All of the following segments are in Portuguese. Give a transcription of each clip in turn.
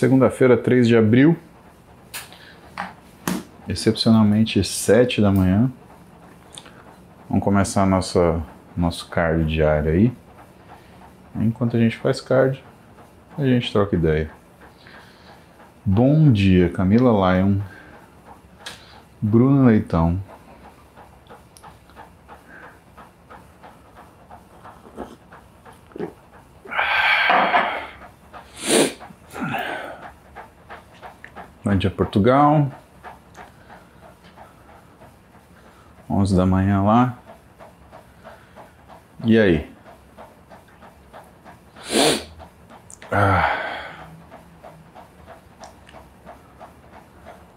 Segunda-feira, 3 de abril, excepcionalmente 7 da manhã. Vamos começar nossa, nosso cardio diário aí. Enquanto a gente faz cardio, a gente troca ideia. Bom dia, Camila Lyon, Bruno Leitão. Dia, Portugal. 11 da manhã lá. E aí? Ah.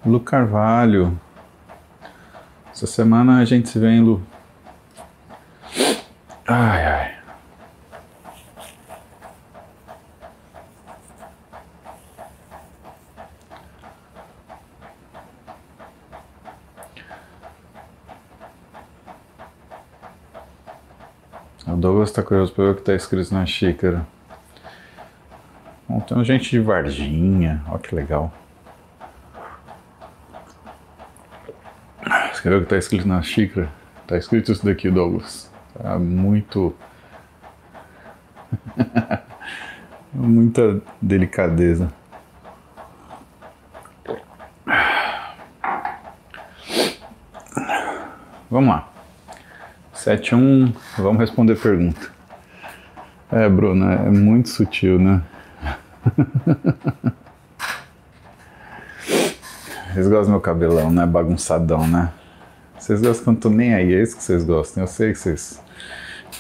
Lu Carvalho. Essa semana a gente se vê, hein, Lu? Ai, está curioso para ver o que está escrito na xícara. Bom, tem gente de Varginha, olha que legal. Você quer ver o que está escrito na xícara? Está escrito isso daqui, Douglas. Tá muito. Muita delicadeza. Vamos lá. 71, vamos responder pergunta. É, Bruno, é muito sutil, né? Vocês gostam do meu cabelão, né? Bagunçadão, né? Vocês gostam quando eu tô nem aí, é isso que vocês gostam. Eu sei que vocês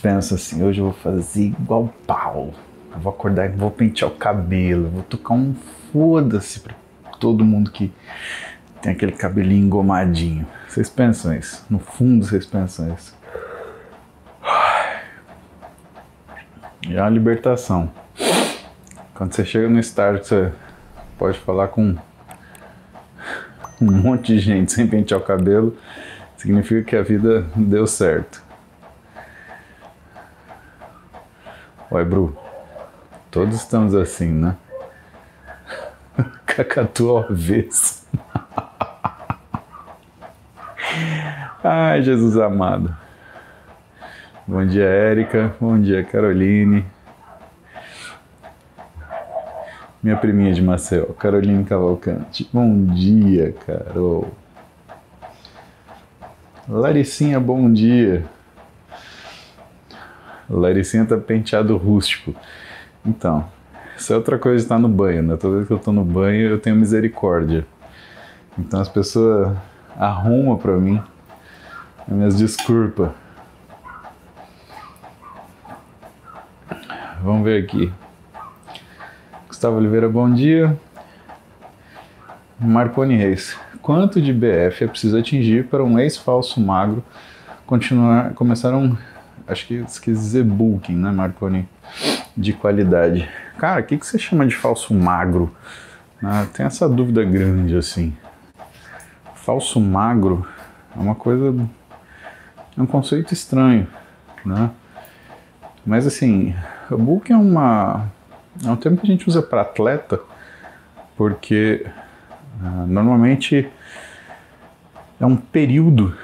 pensam assim, hoje eu vou fazer igual pau. Eu vou acordar e vou pentear o cabelo, vou tocar um foda-se pra todo mundo que tem aquele cabelinho engomadinho. Vocês pensam isso? No fundo vocês pensam isso. E é uma libertação. Quando você chega no estágio que você pode falar com um monte de gente sem pentear o cabelo, significa que a vida deu certo. Oi, Bru. Todos estamos assim, né? Cacatu ao avesso. Ai, Jesus amado. Bom dia, Érica. Bom dia, Caroline. Minha priminha de Maceió, Caroline Cavalcante. Bom dia, Carol. Laricinha, bom dia. Laricinha tá penteado rústico. Então, isso é outra coisa de estar no banho, né? Toda vez que eu tô no banho, eu tenho misericórdia. Então as pessoas arrumam pra mim as minhas desculpas. Vamos ver aqui. Gustavo Oliveira, bom dia. Marconi Reis. Quanto de BF é preciso atingir para um ex-falso magro continuar, começar um, acho que quis dizer bulking, né, Marconi, de qualidade. Cara, o que, que você chama de falso magro? Ah, tem essa dúvida grande, assim. Falso magro é uma coisa, é um conceito estranho, né? Mas assim, bulking é uma é um termo que a gente usa para atleta, porque uh, normalmente é um período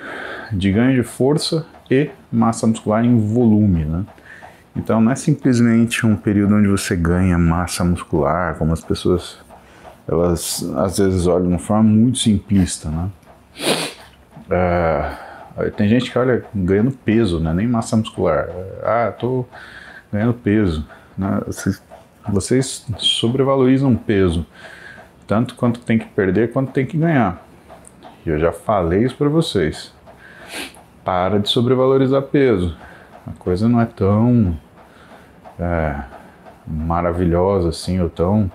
de ganho de força e massa muscular em volume, né? Então não é simplesmente um período onde você ganha massa muscular, como as pessoas elas às vezes olham de uma forma muito simplista, né? Uh, tem gente que olha ganhando peso, né? Nem massa muscular. Ah, tô ganhando peso. Né? Vocês, vocês sobrevalorizam peso, tanto quanto tem que perder quanto tem que ganhar. E eu já falei isso para vocês. Para de sobrevalorizar peso. A coisa não é tão é, maravilhosa assim, ou tão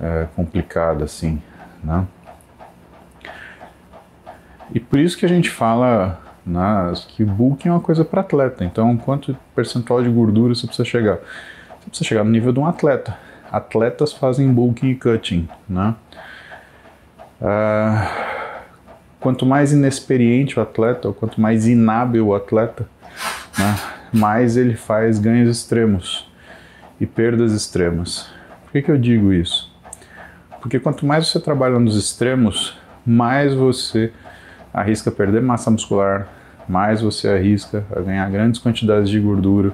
é, complicada assim, né? E por isso que a gente fala né, que bulking é uma coisa para atleta. Então, quanto percentual de gordura você precisa chegar? Você precisa chegar no nível de um atleta. Atletas fazem bulking e cutting, né? Ah, quanto mais inexperiente o atleta, ou quanto mais inábil o atleta, né, mais ele faz ganhos extremos e perdas extremas. Por que, que eu digo isso? Porque quanto mais você trabalha nos extremos, mais você arrisca perder massa muscular, mais você arrisca a ganhar grandes quantidades de gordura.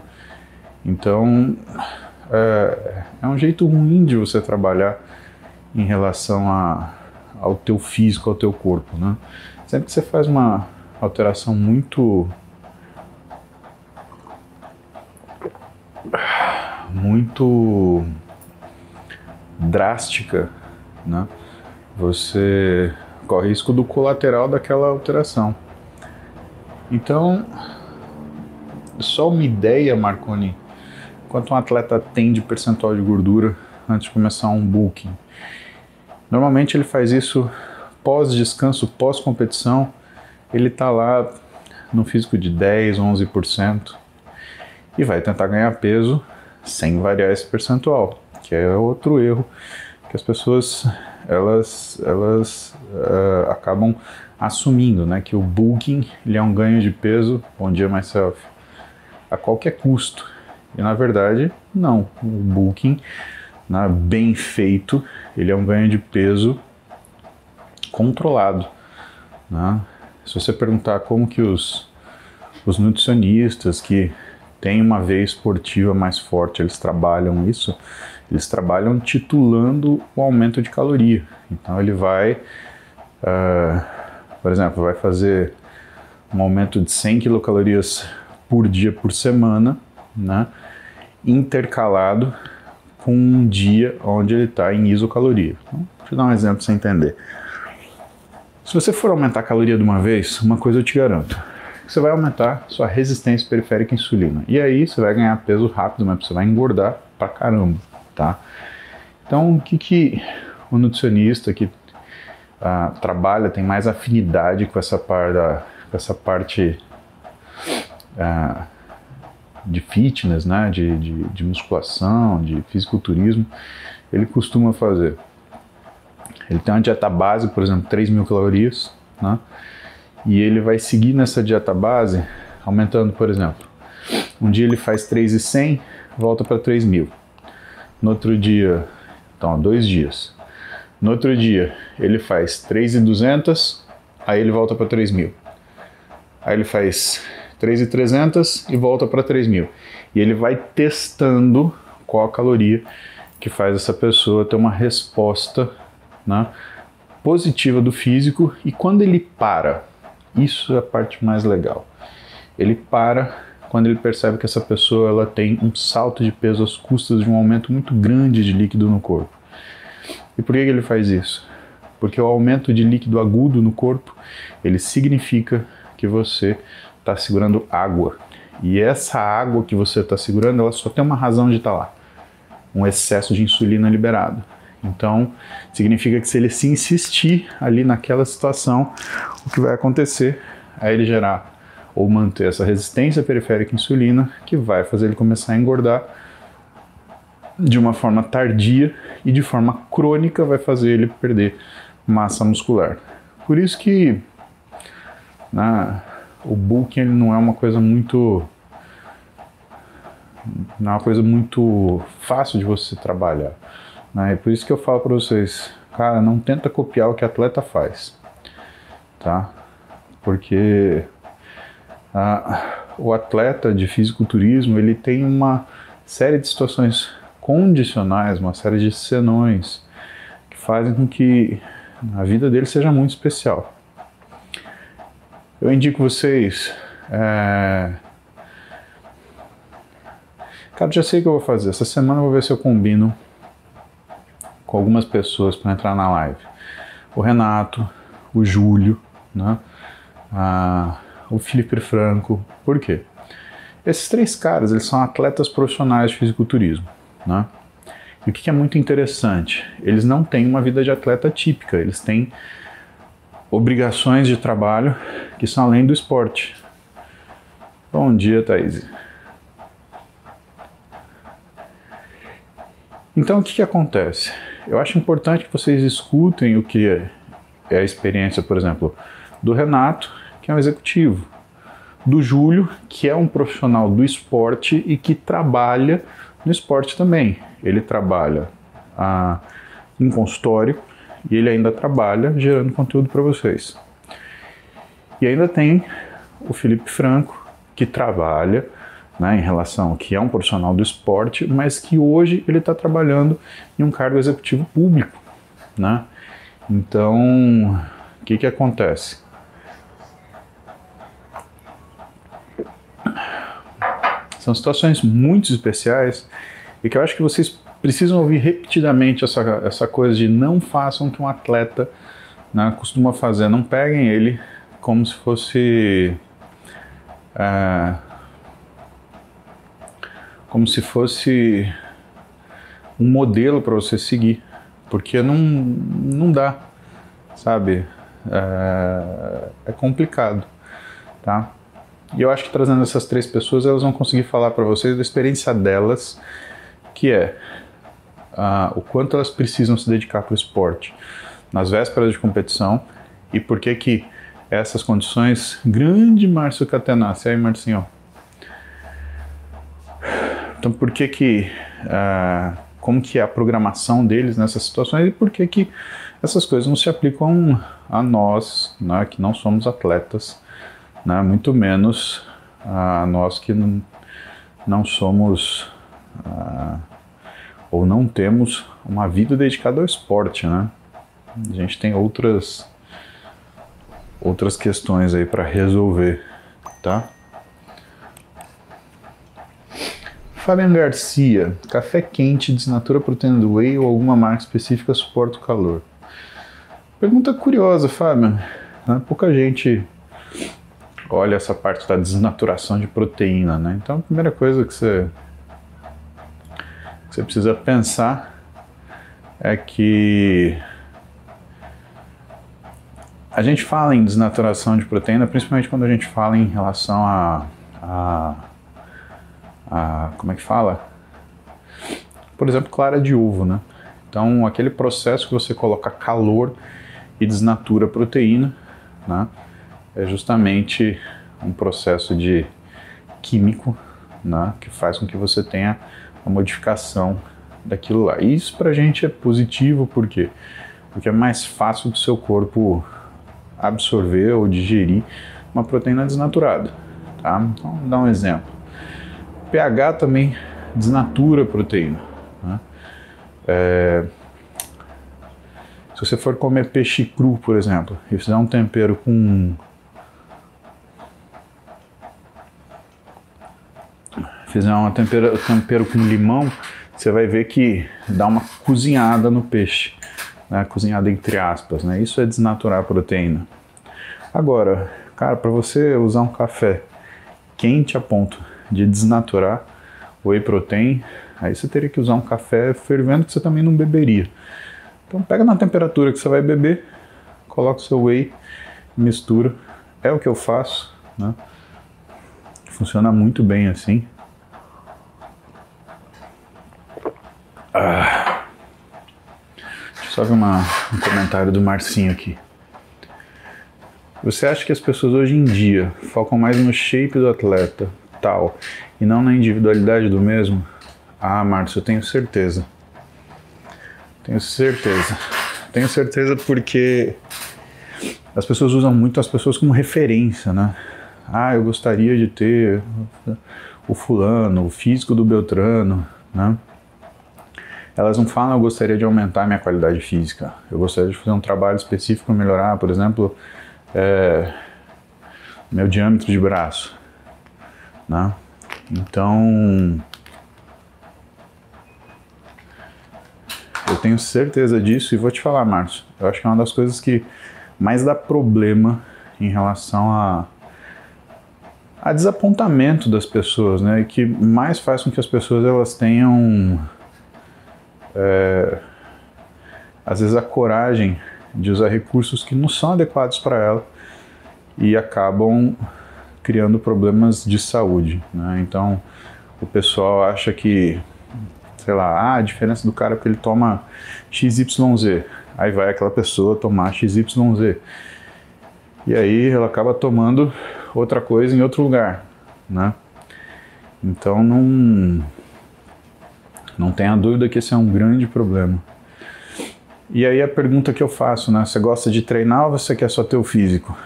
Então, é, é um jeito ruim de você trabalhar em relação a, ao teu físico, ao teu corpo, né? Sempre que você faz uma alteração muito muito drástica, né? Você corre risco do colateral daquela alteração. Então, só uma ideia, Marconi, quanto um atleta tem de percentual de gordura antes de começar um bulking. Normalmente ele faz isso pós-descanso, pós-competição, ele está lá no físico de 10, 11% e vai tentar ganhar peso sem variar esse percentual, que é outro erro que as pessoas elas, elas uh, acabam assumindo, né, que o bulking ele é um ganho de peso, bom dia myself, a qualquer custo. E na verdade, não. O bulking, né, bem feito, ele é um ganho de peso controlado. Né? Se você perguntar como que os, os nutricionistas que têm uma veia esportiva mais forte, eles trabalham isso, eles trabalham titulando o aumento de caloria. Então ele vai, uh, por exemplo, vai fazer um aumento de 100 quilocalorias por dia por semana, né, intercalado com um dia onde ele está em isocaloria. Então, deixa eu dar um exemplo para você entender. Se você for aumentar a caloria de uma vez, uma coisa eu te garanto, você vai aumentar sua resistência periférica à insulina. E aí você vai ganhar peso rápido, mas você vai engordar pra caramba tá? Então, o que, que o nutricionista que trabalha, tem mais afinidade com essa, par da, com essa parte uh, de fitness, né, de, de, de musculação, de fisiculturismo, ele costuma fazer? Ele tem uma dieta base, por exemplo, 3 mil calorias, né? E ele vai seguir nessa dieta base, aumentando, por exemplo, um dia ele faz 3,100, volta para 3 mil. No outro dia, então, dois dias. No outro dia, ele faz 3,200, aí ele volta para 3.000. Aí ele faz 3,300 e volta para 3.000. E ele vai testando qual a caloria que faz essa pessoa ter uma resposta né, positiva do físico. E quando ele para, isso é a parte mais legal. Ele para quando ele percebe que essa pessoa ela tem um salto de peso às custas de um aumento muito grande de líquido no corpo. E por que ele faz isso? Porque o aumento de líquido agudo no corpo, ele significa que você está segurando água. E essa água que você está segurando, ela só tem uma razão de estar tá lá. Um excesso de insulina liberado. Então, significa que se ele se insistir ali naquela situação, o que vai acontecer é ele gerar ou manter essa resistência periférica à insulina, que vai fazer ele começar a engordar de uma forma tardia e de forma crônica vai fazer ele perder massa muscular. Por isso que né, o bulking ele não é uma coisa muito não é uma coisa muito fácil de você trabalhar. Né? Por isso que eu falo para vocês, cara, não tenta copiar o que atleta faz, tá? Porque ah, o atleta de fisiculturismo ele tem uma série de situações condicionais, uma série de senões que fazem com que a vida dele seja muito especial. Eu indico vocês. É... Cara, já sei o que eu vou fazer. Essa semana eu vou ver se eu combino com algumas pessoas para entrar na live. O Renato, o Júlio, né? Ah, o Felipe Franco. Por quê? Esses três caras, eles são atletas profissionais de fisiculturismo, né? E o que é muito interessante? Eles não têm uma vida de atleta típica, eles têm obrigações de trabalho que são além do esporte. Bom dia, Thaís. Então, o que, que acontece? Eu acho importante que vocês escutem o que é, a experiência, por exemplo, do Renato, que é um executivo, do Júlio, que é um profissional do esporte e que trabalha no esporte também. Ele trabalha ah, em consultório e ele ainda trabalha gerando conteúdo para vocês. E ainda tem o Felipe Franco, que trabalha né, em relação, que é um profissional do esporte, mas que hoje ele está trabalhando em um cargo executivo público. Né? Então, o que, que acontece? São situações muito especiais e que eu acho que vocês precisam ouvir repetidamente essa, essa coisa de não façam o que um atleta né, costuma fazer. Não peguem ele como se fosse. É, como se fosse um modelo para você seguir, porque não, não dá, sabe? É, é complicado, tá? E eu acho que trazendo essas três pessoas, elas vão conseguir falar para vocês da experiência delas, que é o quanto elas precisam se dedicar para o esporte nas vésperas de competição e por que que essas condições. Grande Márcio Catenassi, aí Marcinho. Então por que que como que é a programação deles nessas situações e por que que essas coisas não se aplicam a nós, né, que não somos atletas né? muito menos a nós que não, somos uh, ou não temos uma vida dedicada ao esporte, né? A gente tem outras outras questões aí para resolver, tá? Fabian Garcia, café quente desnatura proteína do whey ou alguma marca específica suporta o calor? Pergunta curiosa, Fabian. Né? Pouca gente olha essa parte da desnaturação de proteína, né? Então a primeira coisa que você, que você precisa pensar é que a gente fala em desnaturação de proteína, principalmente quando a gente fala em relação a, a, a como é que fala? Por exemplo, clara de ovo, né? Então aquele processo que você coloca calor e desnatura a proteína, né? É justamente um processo de químico né, que faz com que você tenha a modificação daquilo lá. E isso para a gente é positivo, por quê? Porque é mais fácil do seu corpo absorver ou digerir uma proteína desnaturada. Tá? Então, dar um exemplo. pH também desnatura a proteína. Né? É, se você for comer peixe cru, por exemplo, e fizer um tempero com fizer um tempero, tempero com limão, você vai ver que dá uma cozinhada no peixe, né? cozinhada entre aspas, né? Isso é desnaturar a proteína. Agora, cara, para você usar um café quente a ponto de desnaturar o whey protein, aí você teria que usar um café fervendo que você também não beberia. Então pega na temperatura que você vai beber, coloca o seu whey, mistura. É o que eu faço, né? Funciona muito bem assim. Ah. Deixa eu só ver uma, um comentário do Marcinho aqui. Você acha que as pessoas hoje em dia focam mais no shape do atleta, tal, e não na individualidade do mesmo? Ah, Márcio, eu tenho certeza. Tenho certeza. Tenho certeza porque as pessoas usam muito as pessoas como referência, né? Ah, eu gostaria de ter o fulano, o físico do Beltrano, né? Elas não falam eu gostaria de aumentar minha qualidade física, eu gostaria de fazer um trabalho específico para melhorar, por exemplo, é, meu diâmetro de braço, né? Então, eu tenho certeza disso e vou te falar, Márcio, eu acho que é uma das coisas que mais dá problema em relação a, a desapontamento das pessoas, né? E que mais faz com que as pessoas elas tenham é, às vezes, a coragem de usar recursos que não são adequados para ela e acabam criando problemas de saúde. Né? Então, o pessoal acha que, sei lá, ah, a diferença do cara é porque ele toma XYZ. Aí vai aquela pessoa tomar XYZ. E aí ela acaba tomando outra coisa em outro lugar, né? Então não não tenha dúvida que esse é um grande problema. E aí a pergunta que eu faço, né? Você gosta de treinar ou você quer só ter o físico?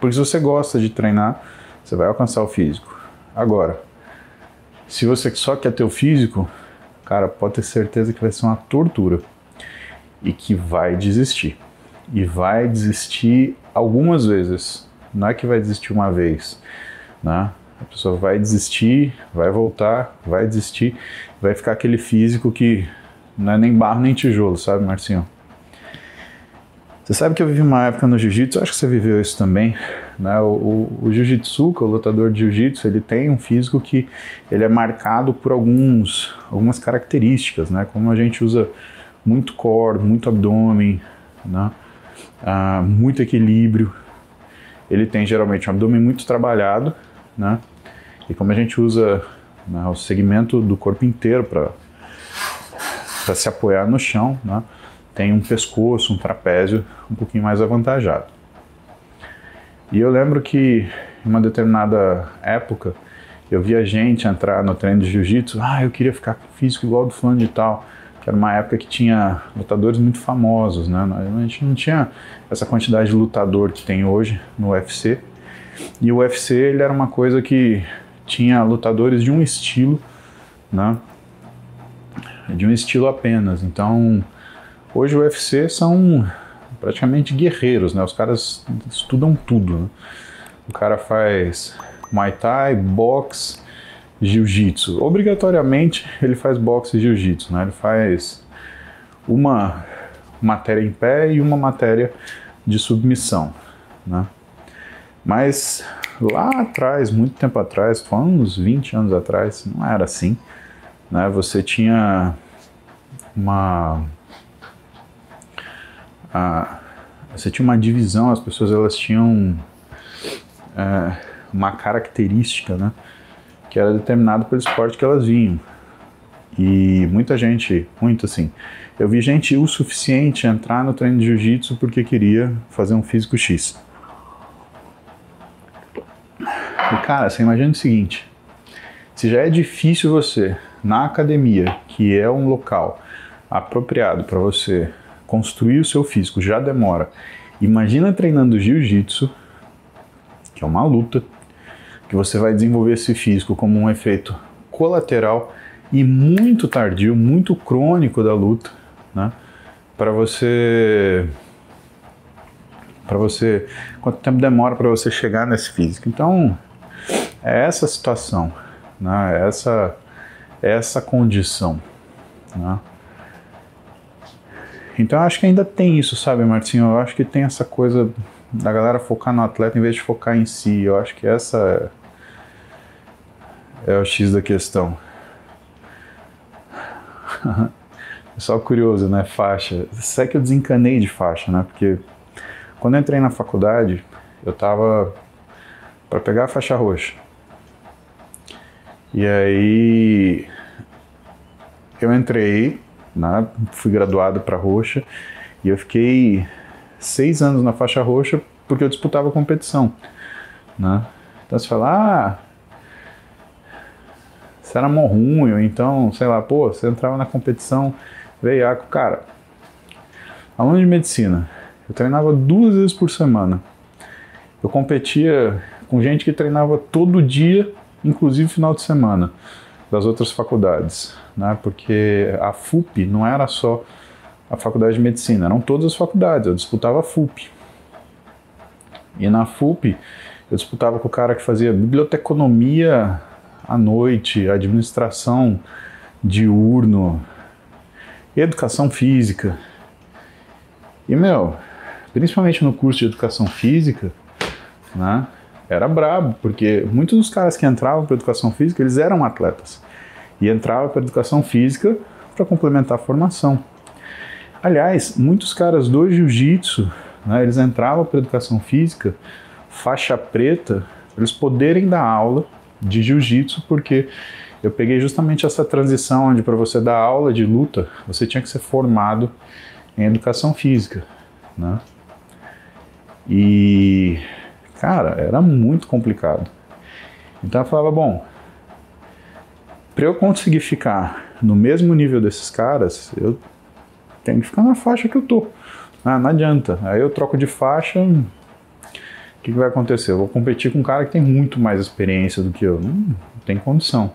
Porque se você gosta de treinar, você vai alcançar o físico. Agora, se você só quer ter o físico, cara, pode ter certeza que vai ser uma tortura e que vai desistir. E vai desistir algumas vezes. Não é que vai desistir uma vez, né? A pessoa vai desistir, vai voltar, vai desistir, vai ficar aquele físico que não é nem barro nem tijolo, sabe, Marcinho? Você sabe que eu vivi uma época no jiu-jitsu, acho que você viveu isso também, né? O, o, o jiu-jitsu, o lutador de jiu-jitsu, ele tem um físico que ele é marcado por alguns, algumas características, né? Como a gente usa muito core, muito abdômen, né? Ah, muito equilíbrio. Ele tem geralmente um abdômen muito trabalhado, né? E como a gente usa né, o segmento do corpo inteiro para se apoiar no chão, né? tem um pescoço, um trapézio um pouquinho mais avantajado. E eu lembro que em uma determinada época eu via gente entrar no treino de jiu-jitsu, ah, eu queria ficar físico igual do fulano de tal, que era uma época que tinha lutadores muito famosos, né? A gente não tinha essa quantidade de lutador que tem hoje no UFC. E o UFC ele era uma coisa que tinha lutadores de um estilo, né? De um estilo apenas. Então, hoje o UFC são praticamente guerreiros, né? Os caras estudam tudo. Né? O cara faz Muay Thai, boxe, Jiu-Jitsu. Obrigatoriamente ele faz boxe e Jiu-Jitsu, né? Ele faz uma matéria em pé e uma matéria de submissão, né? Mas lá atrás, muito tempo atrás, foi uns 20 anos atrás, não era assim, né? Você tinha uma a, você tinha uma divisão, as pessoas elas tinham é, uma característica, né, que era determinada pelo esporte que elas vinham. E muita gente, muito assim, eu vi gente o suficiente entrar no treino de jiu-jitsu porque queria fazer um físico X. E cara, você imagina o seguinte: se já é difícil você, na academia, que é um local apropriado para você construir o seu físico já demora. Imagina treinando jiu-jitsu, que é uma luta, que você vai desenvolver esse físico como um efeito colateral e muito tardio, muito crônico da luta, né? Para você para você quanto tempo demora para você chegar nesse físico. Então, é essa situação, né? É essa é essa condição, né? Então eu acho que ainda tem isso, sabe, Martinho? Eu acho que tem essa coisa da galera focar no atleta em vez de focar em si. Eu acho que essa é, é o X da questão. Só curioso, né? Faixa. Sei que eu desencanei de faixa, né? Porque quando eu entrei na faculdade, eu tava para pegar a faixa roxa. E aí eu entrei né? Fui graduado para roxa e eu fiquei seis anos na faixa roxa porque eu disputava competição, né? Então você fala, ah, você era mó ruim, ou então, sei lá, pô, você entrava na competição veiaco. Cara, aluno de medicina, eu treinava duas vezes por semana. Eu competia com gente que treinava todo dia, inclusive final de semana, das outras faculdades né? porque a FUP não era só a faculdade de medicina, eram todas as faculdades, eu disputava a FUP. E na FUP eu disputava com o cara que fazia biblioteconomia à noite, administração diurno, educação física. E, meu, principalmente no curso de educação física, né, era brabo, porque muitos dos caras que entravam para educação física, eles eram atletas e entrava para educação física para complementar a formação. Aliás, muitos caras do jiu-jitsu, né, eles entravam para educação física, faixa preta, eles poderem dar aula de jiu-jitsu, porque eu peguei justamente essa transição onde para você dar aula de luta, você tinha que ser formado em educação física, né? E cara, era muito complicado. Então eu falava, bom, para eu conseguir ficar no mesmo nível desses caras, eu tenho que ficar na faixa que eu tô. Ah, não adianta. Aí eu troco de faixa, o que, que, vai acontecer? Eu vou competir com um cara que tem muito mais experiência do que eu. Não, não tem condição.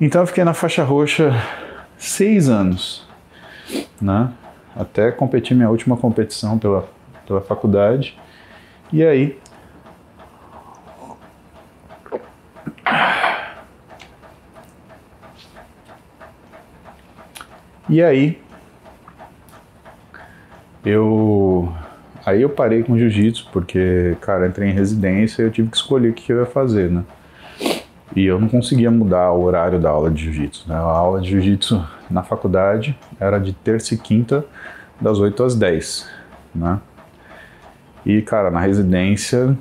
Então eu fiquei na faixa roxa seis anos, né? Até competir minha última competição pela, pela faculdade. E aí. E aí. Eu. Aí eu parei com jiu-jitsu, porque, cara, entrei em residência e eu tive que escolher o que eu ia fazer, né? E eu não conseguia mudar o horário da aula de jiu-jitsu. Né? A aula de jiu-jitsu na faculdade era de terça e quinta, das 8 às 10. Né? E, cara, na residência,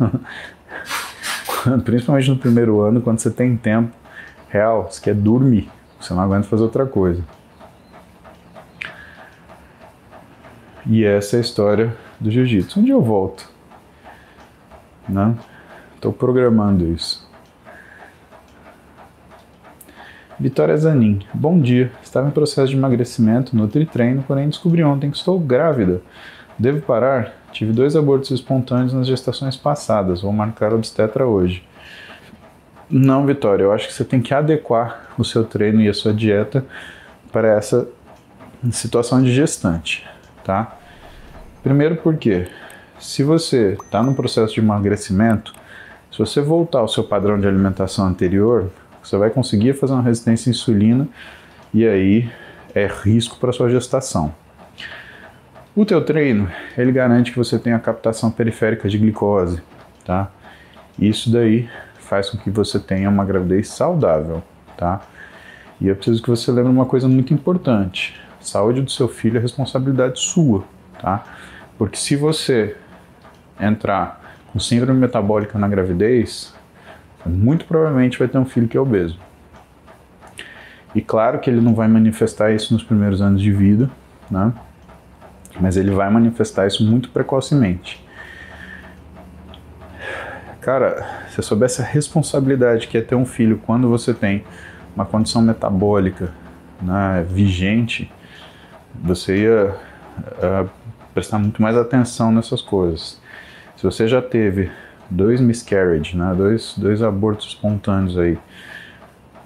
principalmente no primeiro ano, quando você tem tempo real, você quer dormir, você não aguenta fazer outra coisa. E essa é a história do jiu-jitsu. Onde eu volto? Né? Estou programando isso. Vitória Zanin. Bom dia. Estava em processo de emagrecimento, nutri-treino, porém descobri ontem que estou grávida. Devo parar? Tive dois abortos espontâneos nas gestações passadas. Vou marcar obstetra hoje. Não, Vitória. Eu acho que você tem que adequar o seu treino e a sua dieta para essa situação de gestante, tá? Primeiro porque se você está no processo de emagrecimento, se você voltar ao seu padrão de alimentação anterior, você vai conseguir fazer uma resistência à insulina e aí é risco para sua gestação. O teu treino, ele garante que você tenha captação periférica de glicose, tá? Isso daí faz com que você tenha uma gravidez saudável, tá? E eu preciso que você lembre uma coisa muito importante. Saúde do seu filho é responsabilidade sua, tá? Porque se você entrar com síndrome metabólica na gravidez, muito provavelmente vai ter um filho que é obeso. E claro que ele não vai manifestar isso nos primeiros anos de vida, né? Mas ele vai manifestar isso muito precocemente. Cara, se eu soubesse a responsabilidade que é ter um filho quando você tem uma condição metabólica né, vigente, você ia uh, prestar muito mais atenção nessas coisas. Se você já teve dois miscarriage, né, dois, dois abortos espontâneos aí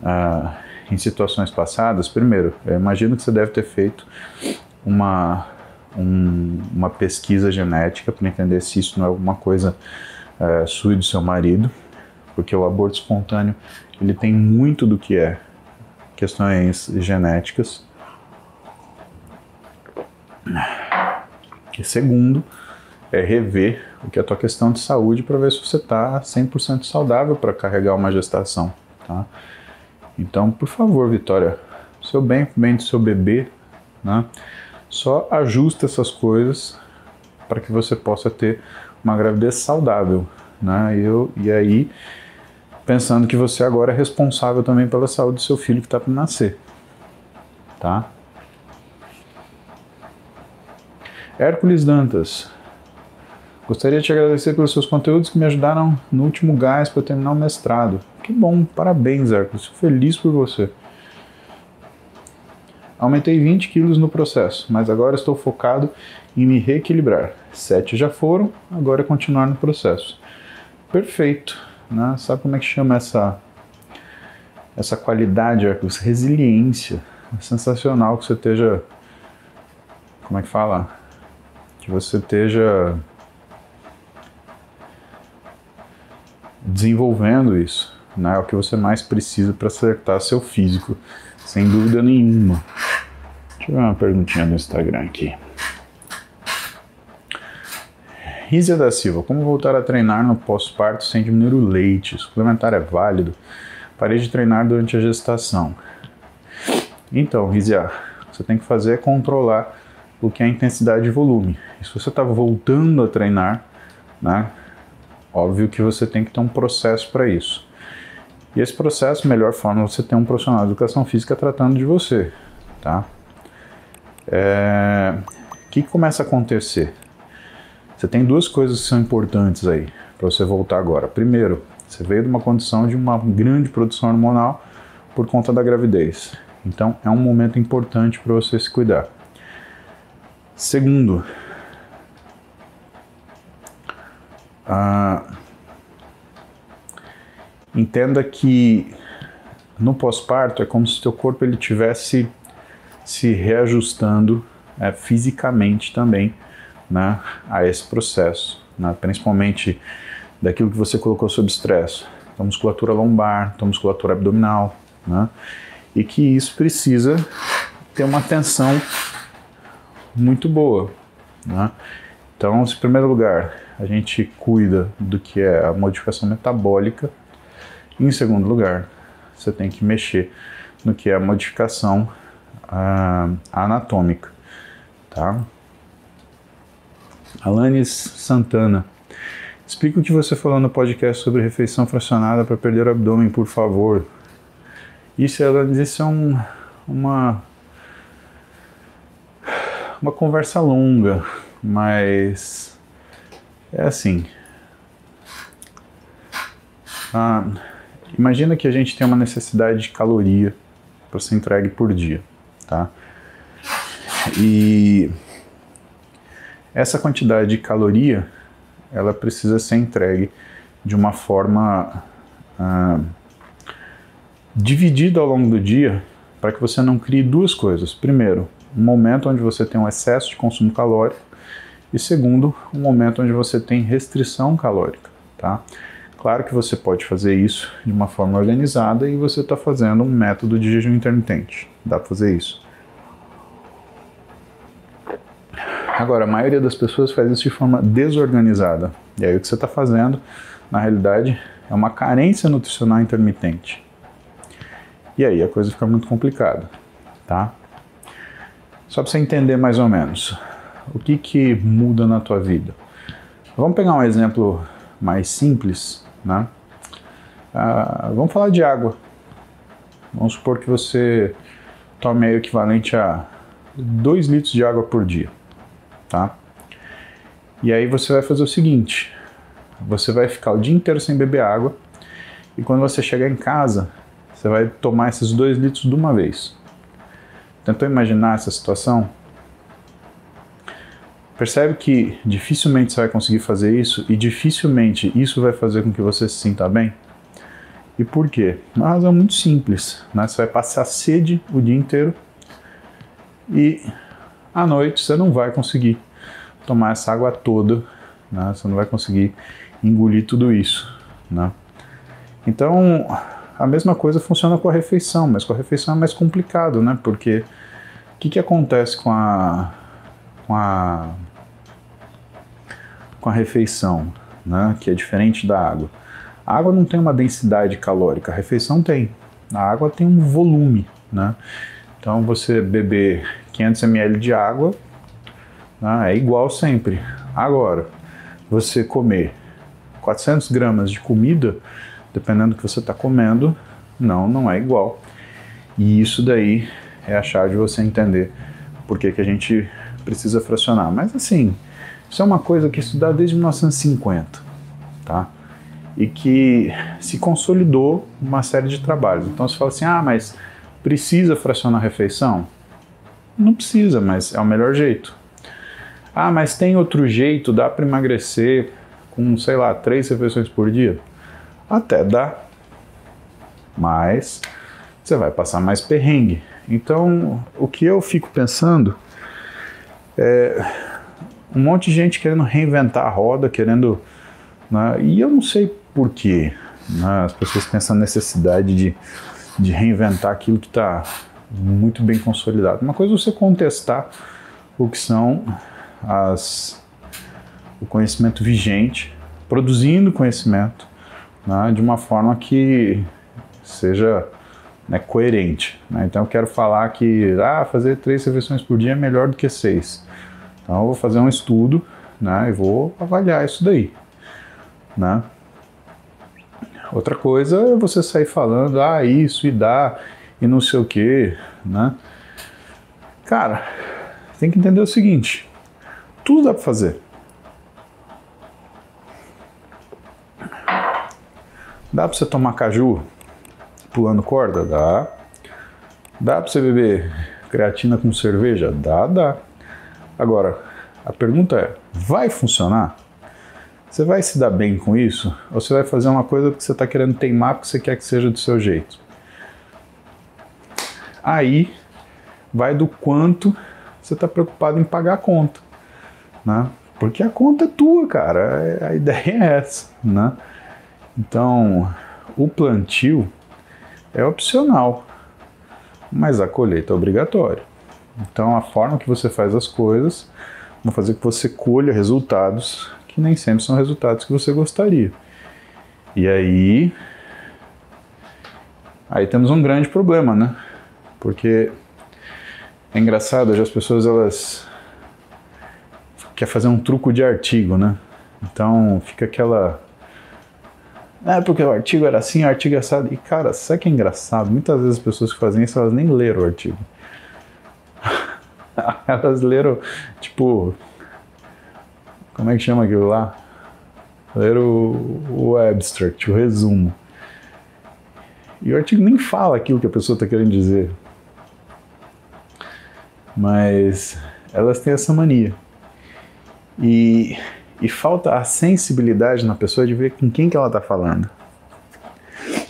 uh, em situações passadas, primeiro, eu imagino que você deve ter feito uma, um, uma pesquisa genética para entender se isso não é alguma coisa uh, sua e do seu marido, porque o aborto espontâneo ele tem muito do que é questões genéticas. E segundo, é rever o que é a tua questão de saúde para ver se você está 100% saudável para carregar uma gestação, tá? Então, por favor, Vitória, seu bem, bem do seu bebê, né? Só ajusta essas coisas para que você possa ter uma gravidez saudável, né? E, eu, e aí, pensando que você agora é responsável também pela saúde do seu filho que está para nascer, tá? Hércules Dantas, Gostaria de te agradecer pelos seus conteúdos que me ajudaram no último gás para terminar o mestrado. Que bom, parabéns, Hércules. Feliz por você. Aumentei 20 quilos no processo, mas agora estou focado em me reequilibrar. Sete já foram, agora é continuar no processo. Perfeito. Né? Sabe como é que chama essa, essa qualidade, Hércules? Resiliência. É sensacional que você esteja. Como é que fala? Que você esteja desenvolvendo isso. Né? É o que você mais precisa para acertar seu físico, sem dúvida nenhuma. Deixa eu ver uma perguntinha no Instagram aqui. Rízia da Silva, como voltar a treinar no pós-parto sem diminuir o leite? Suplementar é válido? Parei de treinar durante a gestação. Então, Rizia, você tem que fazer é controlar o que é intensidade e volume. E se você está voltando a treinar, né, óbvio que você tem que ter um processo para isso. E esse processo, melhor forma, é você ter um profissional de educação física tratando de você, tá? É... Que começa a acontecer? Você tem duas coisas que são importantes aí para você voltar agora. Primeiro, você veio de uma condição de uma grande produção hormonal por conta da gravidez. Então, é um momento importante para você se cuidar. Segundo, entenda que no pós-parto é como se seu corpo ele tivesse se reajustando é, fisicamente também né, a esse processo, né, principalmente daquilo que você colocou sob estresse, a musculatura lombar, a musculatura abdominal, né, e que isso precisa ter uma atenção muito boa. Né? Então, em primeiro lugar, a gente cuida do que é a modificação metabólica. Em segundo lugar, você tem que mexer no que é a modificação uh, anatômica. Tá? Alanis Santana. Explica o que você falou no podcast sobre refeição fracionada para perder o abdômen, por favor. Isso, Alanis, isso é um, uma, uma conversa longa, mas é assim. Ah, imagina que a gente tem uma necessidade de caloria para ser entregue por dia, tá? E essa quantidade de caloria, ela precisa ser entregue de uma forma ah, dividida ao longo do dia para que você não crie duas coisas. Primeiro, um momento onde você tem um excesso de consumo calórico e segundo, um momento onde você tem restrição calórica, tá? Claro que você pode fazer isso de uma forma organizada e você está fazendo um método de jejum intermitente. Dá para fazer isso. Agora, a maioria das pessoas faz isso de forma desorganizada. E aí o que você está fazendo, na realidade, é uma carência nutricional intermitente. E aí a coisa fica muito complicada, tá? Só para você entender mais ou menos o que, que muda na tua vida. Vamos pegar um exemplo mais simples, né? Ah, vamos falar de água. Vamos supor que você tome o equivalente a 2 litros de água por dia, tá? E aí você vai fazer o seguinte, você vai ficar o dia inteiro sem beber água e quando você chegar em casa, você vai tomar esses 2 litros de uma vez. Tentou imaginar essa situação? Percebe que dificilmente você vai conseguir fazer isso e dificilmente isso vai fazer com que você se sinta bem? E por quê? Uma razão muito simples. Né? Você vai passar sede o dia inteiro e à noite você não vai conseguir tomar essa água toda, né? você não vai conseguir engolir tudo isso. Né? Então, a mesma coisa funciona com a refeição, mas com a refeição é mais complicado, né? porque o que, que acontece com a, com a com a refeição, né, que é diferente da água. A água não tem uma densidade calórica, a refeição tem. A água tem um volume, né? Então você beber 500 ml de água né, é igual sempre. Agora, você comer 400 gramas de comida, dependendo do que você está comendo, não, não é igual. E isso daí é a chave de você entender por que, que a gente precisa fracionar. Mas assim, isso é uma coisa que é estudada desde 1950, tá? E que se consolidou uma série de trabalhos. Então você fala assim, ah, mas precisa fracionar a refeição? Não precisa, mas é o melhor jeito. Ah, mas tem outro jeito, dá para emagrecer com, sei lá, três refeições por dia? Até dá, mas você vai passar mais perrengue. Então, o que eu fico pensando é um monte de gente querendo reinventar a roda, querendo. Né, e eu não sei porquê. Né, as pessoas têm essa necessidade de, de reinventar aquilo que está muito bem consolidado. Uma coisa é você contestar o que são as, o conhecimento vigente, produzindo conhecimento né, de uma forma que seja né, coerente. Né? Então eu quero falar que ah, fazer três refeições por dia é melhor do que seis. Então eu vou fazer um estudo né, e vou avaliar isso daí. Né? Outra coisa é você sair falando, ah, isso e dá, e não sei o que, né? Cara, tem que entender o seguinte: tudo dá para fazer. Dá para você tomar caju pulando corda? Dá. Dá para você beber creatina com cerveja? Dá, dá. Agora, a pergunta é: vai funcionar? Você vai se dar bem com isso? Ou você vai fazer uma coisa porque você está querendo teimar porque você quer que seja do seu jeito? Aí vai do quanto você está preocupado em pagar a conta, né? Porque a conta é tua, cara. A ideia é essa, né? Então, o plantio é opcional, mas a colheita é obrigatória. Então, a forma que você faz as coisas vai fazer que você colha resultados que nem sempre são resultados que você gostaria. E aí, aí temos um grande problema, né? Porque é engraçado, hoje as pessoas elas querem fazer um truco de artigo, né? Então fica aquela é porque o artigo era assim, o artigo é assado. E cara, sabe que é engraçado? Muitas vezes as pessoas que fazem isso, elas nem leram o artigo. elas leram, tipo, como é que chama aquilo lá? Leram o, o abstract, o resumo. E o artigo nem fala aquilo que a pessoa está querendo dizer. Mas elas têm essa mania. E e falta a sensibilidade na pessoa de ver com quem que ela está falando.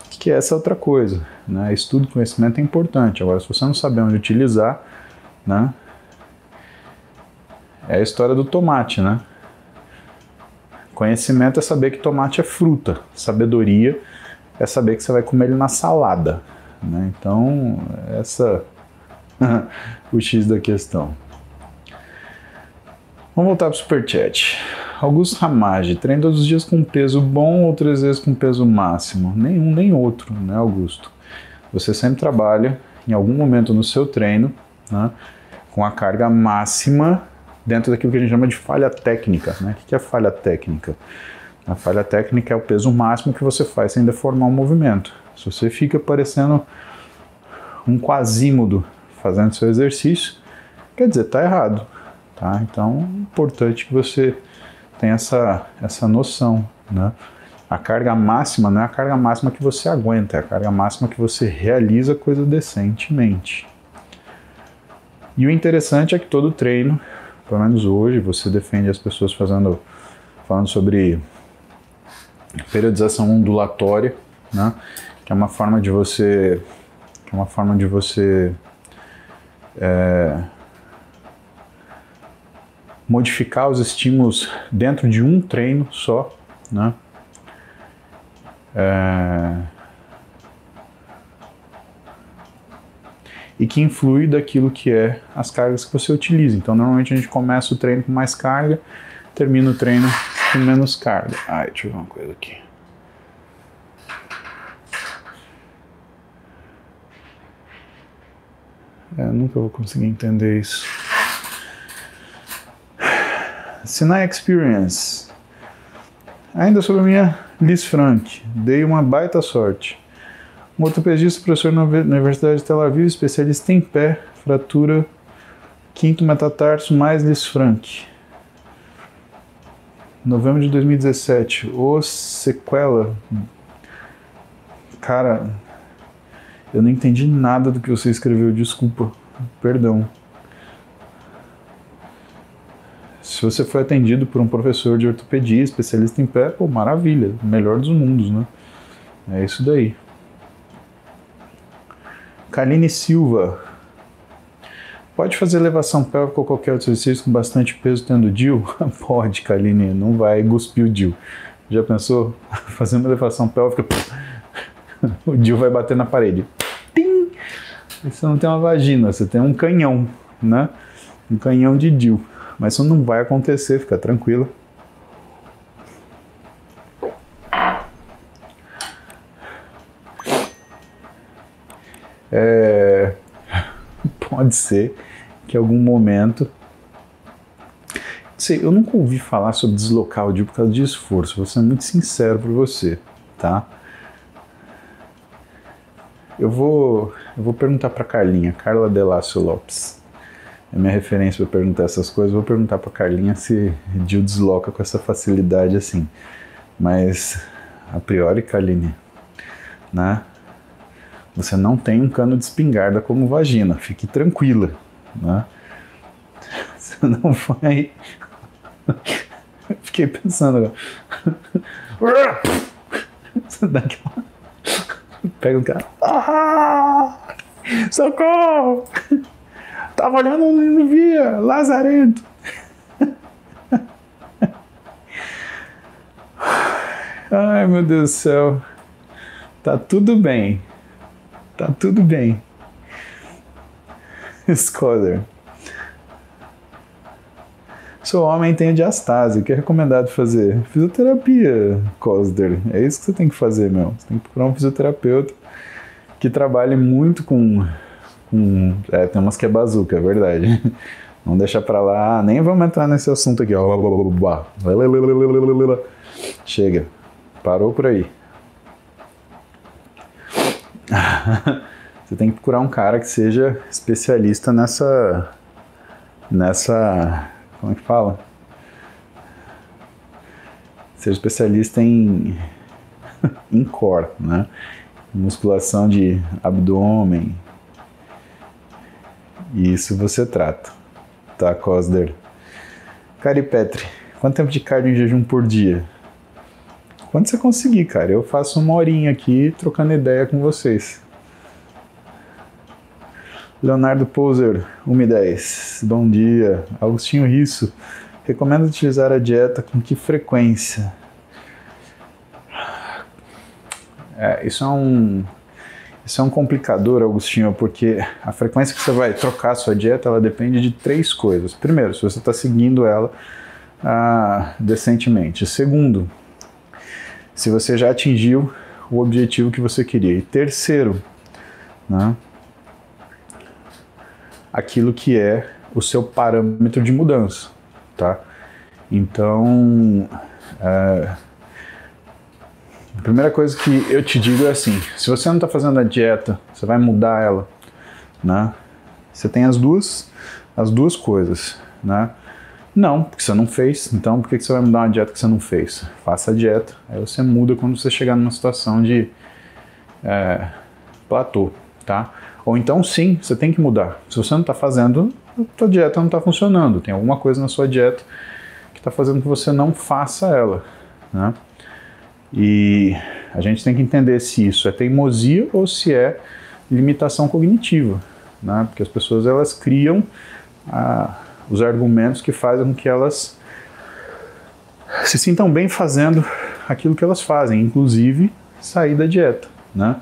Que é essa outra coisa. Né? Estudo e conhecimento é importante. Agora, se você não saber onde utilizar, né? É a história do tomate. Né? Conhecimento é saber que tomate é fruta. Sabedoria é saber que você vai comer ele na salada. Né? Então, essa o X da questão. Vamos voltar para o superchat. Augusto Ramage, treina todos os dias com peso bom ou três vezes com peso máximo? Nenhum nem outro, né, Augusto? Você sempre trabalha em algum momento no seu treino né, com a carga máxima dentro daquilo que a gente chama de falha técnica. Né? O que é falha técnica? A falha técnica é o peso máximo que você faz sem deformar o movimento. Se você fica parecendo um quasímodo fazendo seu exercício, quer dizer, está errado. Tá? Então, é importante que você tem essa, essa noção, né? A carga máxima não é a carga máxima que você aguenta, é a carga máxima que você realiza coisa decentemente. E o interessante é que todo treino, pelo menos hoje, você defende as pessoas fazendo, falando sobre periodização ondulatória, né? Que é uma forma de você, é uma forma de você é, modificar os estímulos dentro de um treino só, né? É... E que influi daquilo que é as cargas que você utiliza. Então, normalmente a gente começa o treino com mais carga, termina o treino com menos carga. Ai, deixa eu ver uma coisa aqui. É, nunca vou conseguir entender isso. Sinai Experience. Ainda sobre a minha Liz Frank, dei uma baita sorte. Um ortopedista, professor na Universidade de Tel Aviv, especialista em pé, fratura, quinto metatarso, mais Liz Frank. Novembro de 2017. Ô, sequela. Cara, eu não entendi nada do que você escreveu, desculpa. Perdão. Se você foi atendido por um professor de ortopedia, especialista em pé, pô, maravilha, melhor dos mundos, né? É isso daí. Kaline Silva. Pode fazer elevação pélvica ou qualquer outro exercício com bastante peso tendo DIL? Pode, Kaline, não vai cuspir o DIL. Já pensou? Fazer uma elevação pélvica, o DIL vai bater na parede. Tim! Você não tem uma vagina, você tem um canhão, né? Um canhão de DIL. Mas isso não vai acontecer, fica tranquilo. É, pode ser que em algum momento. Sei, eu nunca ouvi falar sobre deslocar o dia por causa de esforço, vou ser muito sincero para você, tá? Eu vou, eu vou perguntar para Carlinha, Carla Delácio Lopes. É minha referência para perguntar essas coisas. Vou perguntar para Carlinha se Dio desloca com essa facilidade assim. Mas a priori, Carlinha, né? Você não tem um cano de espingarda como vagina. Fique tranquila, né? Você não vai. Fiquei pensando agora. Você dá aquela Pega o cara. Ah, socorro! Tava olhando e não via. Lazarento. Ai, meu Deus do céu. Tá tudo bem. Tá tudo bem. Scholar. Seu homem tem diastase, o que é recomendado fazer? Fisioterapia, Cosder. É isso que você tem que fazer, meu. Você tem que procurar um fisioterapeuta que trabalhe muito com. com é, tem umas que é bazuca, é verdade. Vamos deixar pra lá, nem vamos entrar nesse assunto aqui, ó. Chega. Parou por aí. Você tem que procurar um cara que seja especialista nessa. nessa como é que fala? Seja especialista em, em core, né? Musculação de abdômen. Isso você trata, tá, Cosder? Cari Petri, quanto tempo de cardio em jejum por dia? Quando você conseguir, cara. Eu faço uma horinha aqui trocando ideia com vocês. Leonardo Poser, 110. Bom dia. Agostinho Risso. Recomendo utilizar a dieta com que frequência? É, isso é um isso é um complicador, Agostinho, porque a frequência que você vai trocar a sua dieta, ela depende de três coisas. Primeiro, se você está seguindo ela ah, decentemente. Segundo, se você já atingiu o objetivo que você queria. E terceiro, né, aquilo que é o seu parâmetro de mudança, tá? Então, é, a primeira coisa que eu te digo é assim: se você não está fazendo a dieta, você vai mudar ela, né? Você tem as duas, as duas coisas, né? Não, porque você não fez. Então, por que você vai mudar uma dieta que você não fez? Faça a dieta. Aí você muda quando você chegar numa situação de é, platô, tá? Ou então, sim, você tem que mudar. Se você não está fazendo, a sua dieta não está funcionando. Tem alguma coisa na sua dieta que está fazendo que você não faça ela. Né? E a gente tem que entender se isso é teimosia ou se é limitação cognitiva. Né? Porque as pessoas elas criam ah, os argumentos que fazem com que elas se sintam bem fazendo aquilo que elas fazem, inclusive sair da dieta. Né?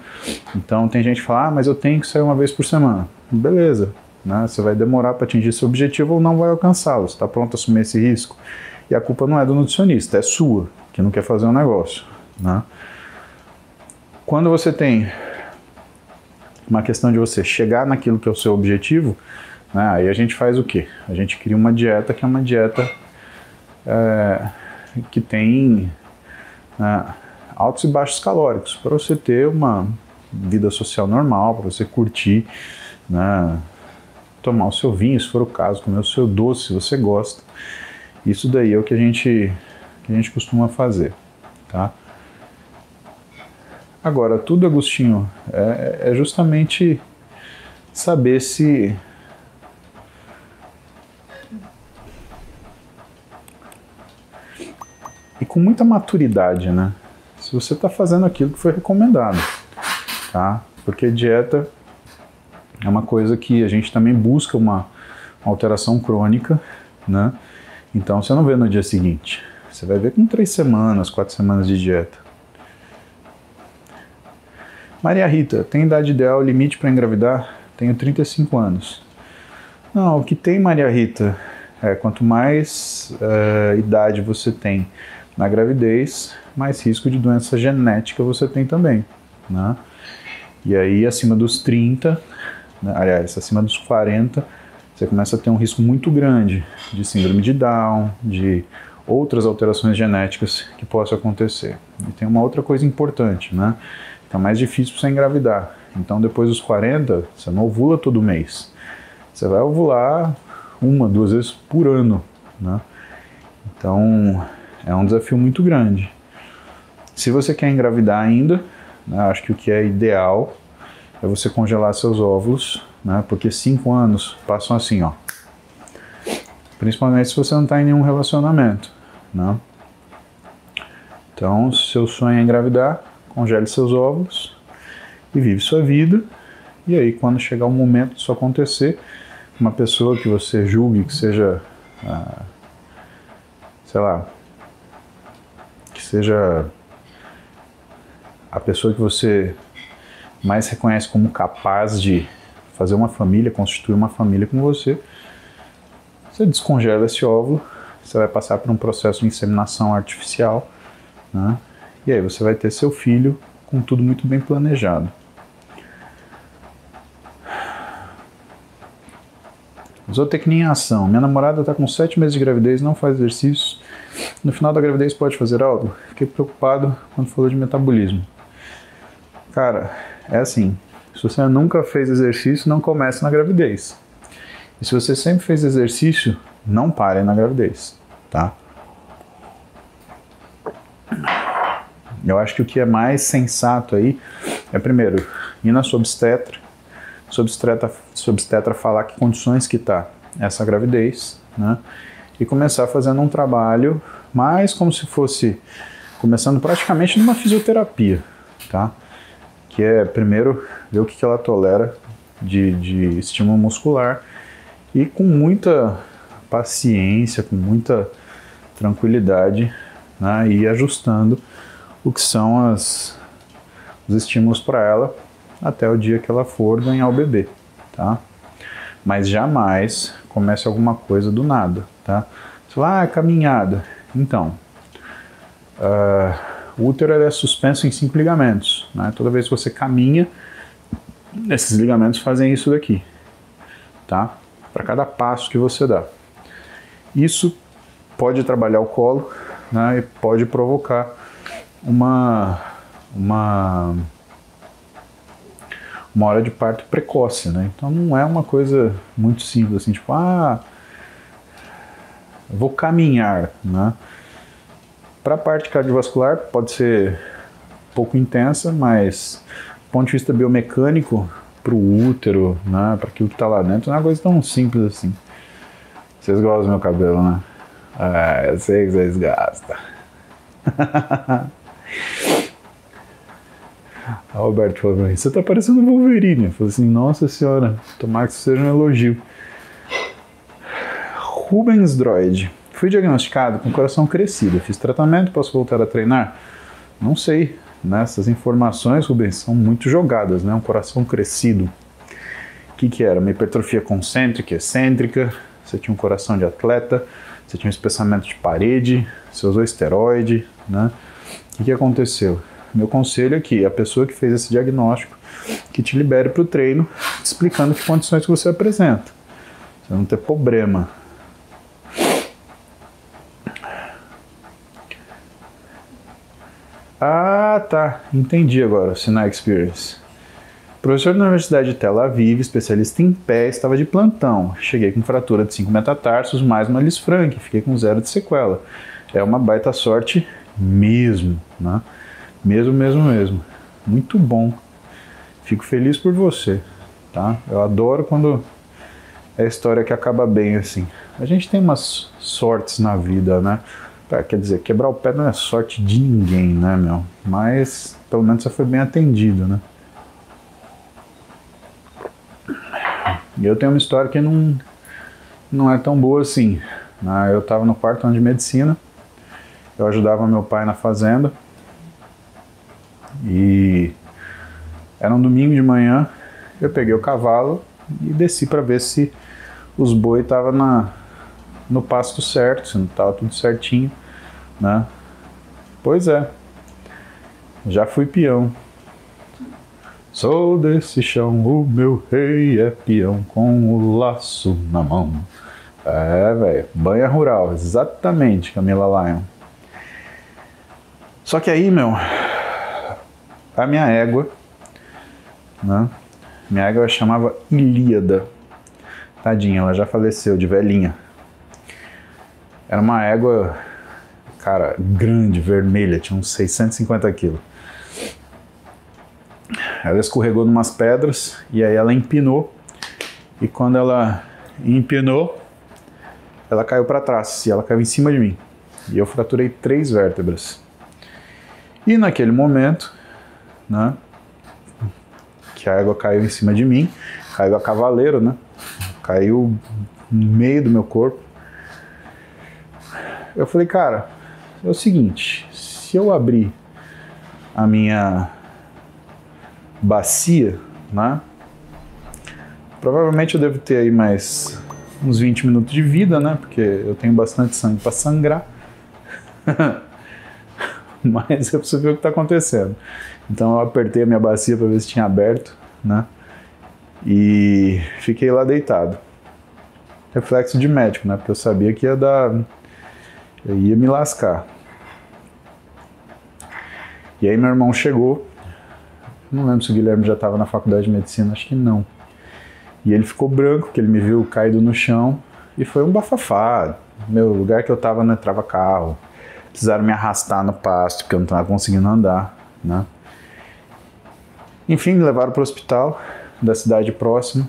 Então tem gente que fala, ah, mas eu tenho que sair uma vez por semana. Beleza, né? você vai demorar para atingir esse objetivo ou não vai alcançá-lo. Você está pronto a assumir esse risco? E a culpa não é do nutricionista, é sua, que não quer fazer um negócio. Né? Quando você tem uma questão de você chegar naquilo que é o seu objetivo, né, aí a gente faz o quê? A gente cria uma dieta que é uma dieta é, que tem. Né, altos e baixos calóricos, para você ter uma vida social normal, para você curtir, né, tomar o seu vinho, se for o caso, comer o seu doce, se você gosta. Isso daí é o que a gente, que a gente costuma fazer, tá? Agora, tudo, Agostinho, é, é justamente saber se e com muita maturidade, né? Se você está fazendo aquilo que foi recomendado, tá? Porque dieta é uma coisa que a gente também busca uma, alteração crônica, né? Então você não vê no dia seguinte, você vai ver com três semanas, quatro semanas de dieta. Maria Rita, tem idade ideal, limite para engravidar? Tenho 35 anos. Não, o que tem, Maria Rita, é quanto mais é, idade você tem na gravidez, mais risco de doença genética você tem também, né? E aí, acima dos 30, né, aliás, acima dos 40, você começa a ter um risco muito grande de síndrome de Down, de outras alterações genéticas que possam acontecer. E tem uma outra coisa importante, né? Tá mais difícil você engravidar. Então, depois dos 40, você não ovula todo mês. Você vai ovular uma, duas vezes por ano, né? Então, é um desafio muito grande. Se você quer engravidar ainda, né, acho que o que é ideal é você congelar seus óvulos, né, porque cinco anos passam assim, ó. Principalmente se você não está em nenhum relacionamento, né? Então, se seu sonho é engravidar, congele seus óvulos e vive sua vida. E aí, quando chegar o momento disso acontecer, uma pessoa que você julgue que seja, ah, sei lá, que seja a pessoa que você mais reconhece como capaz de fazer uma família, constituir uma família com você, você descongela esse óvulo, você vai passar por um processo de inseminação artificial, né? e aí você vai ter seu filho com tudo muito bem planejado. Zootecnia em ação. Minha namorada está com 7 meses de gravidez, não faz exercícios. No final da gravidez pode fazer algo? Fiquei preocupado quando falou de metabolismo. Cara, é assim. Se você nunca fez exercício, não comece na gravidez. E se você sempre fez exercício, não pare na gravidez, tá? Eu acho que o que é mais sensato aí é, primeiro, ir na sua obstetra, sua obstetra, obstetra falar que condições que está essa gravidez, né? E começar fazendo um trabalho mais como se fosse começando praticamente numa fisioterapia, tá? Que é primeiro ver o que ela tolera de, de estímulo muscular e com muita paciência, com muita tranquilidade, né? E ajustando o que são as, os estímulos para ela até o dia que ela for ganhar o bebê, tá? Mas jamais comece alguma coisa do nada, tá? Você fala, ah, caminhada. Então, uh, o útero é suspenso em cinco ligamentos, né? Toda vez que você caminha, esses ligamentos fazem isso daqui, tá? Para cada passo que você dá. Isso pode trabalhar o colo, né? E pode provocar uma uma uma hora de parto precoce, né? Então não é uma coisa muito simples assim, tipo, ah, vou caminhar, né? Para a parte cardiovascular pode ser um pouco intensa, mas do ponto de vista biomecânico, para o útero, né, para aquilo que está lá dentro, não é uma coisa tão simples assim. Vocês gostam do meu cabelo, né? Ah, eu sei que vocês gostam. A Roberto falou mim, você tá parecendo um Wolverine. Eu falei assim, nossa senhora, tomara que isso seja um elogio. Rubens Droid. Fui diagnosticado com coração crescido. Fiz tratamento, posso voltar a treinar? Não sei. Né? Essas informações, Rubens, são muito jogadas, né? Um coração crescido. O que, que era? Uma hipertrofia concêntrica, excêntrica? Você tinha um coração de atleta? Você tinha um espessamento de parede? Você usou esteroide? Né? O que, que aconteceu? Meu conselho é que a pessoa que fez esse diagnóstico que te libere para o treino, explicando que condições que você apresenta. Você não ter problema. Ah, tá. Entendi agora, Sinai Experience. Professor da Universidade de Tel Aviv, especialista em pé, estava de plantão. Cheguei com fratura de 5 metatarsos, mais uma Lisfranc, fiquei com zero de sequela. É uma baita sorte mesmo, né? Mesmo, mesmo, mesmo. Muito bom. Fico feliz por você, tá? Eu adoro quando é história que acaba bem assim. A gente tem umas sortes na vida, né? Quer dizer, quebrar o pé não é sorte de ninguém, né, meu? Mas pelo menos você foi bem atendido, né? E eu tenho uma história que não, não é tão boa assim. Né? Eu estava no quarto ano de medicina, eu ajudava meu pai na fazenda e era um domingo de manhã, eu peguei o cavalo e desci para ver se os boi estavam na no pasto certo, se não estava tudo certinho, né? Pois é, já fui peão. Sou desse chão, o meu rei é peão com o laço na mão. É, velho, banha rural, exatamente, Camila Lion. Só que aí, meu, a minha égua, né? Minha égua chamava Ilíada. Tadinha, ela já faleceu de velhinha. Era uma égua, cara, grande, vermelha, tinha uns 650 quilos. Ela escorregou numas pedras e aí ela empinou. E quando ela empinou, ela caiu para trás e ela caiu em cima de mim. E eu fraturei três vértebras. E naquele momento, né, que a água caiu em cima de mim, caiu a cavaleiro, né? Caiu no meio do meu corpo. Eu falei, cara, é o seguinte, se eu abrir a minha bacia, né? Provavelmente eu devo ter aí mais uns 20 minutos de vida, né? Porque eu tenho bastante sangue para sangrar. Mas eu preciso ver o que está acontecendo. Então eu apertei a minha bacia para ver se tinha aberto, né? E fiquei lá deitado. Reflexo de médico, né? Porque eu sabia que ia dar. Eu ia me lascar. E aí meu irmão chegou. Não lembro se o Guilherme já estava na faculdade de medicina, acho que não. E ele ficou branco, que ele me viu caído no chão. E foi um bafafá. Meu lugar que eu estava não entrava carro. Precisaram me arrastar no pasto, porque eu não estava conseguindo andar, né? Enfim, me levaram para o hospital da cidade próxima.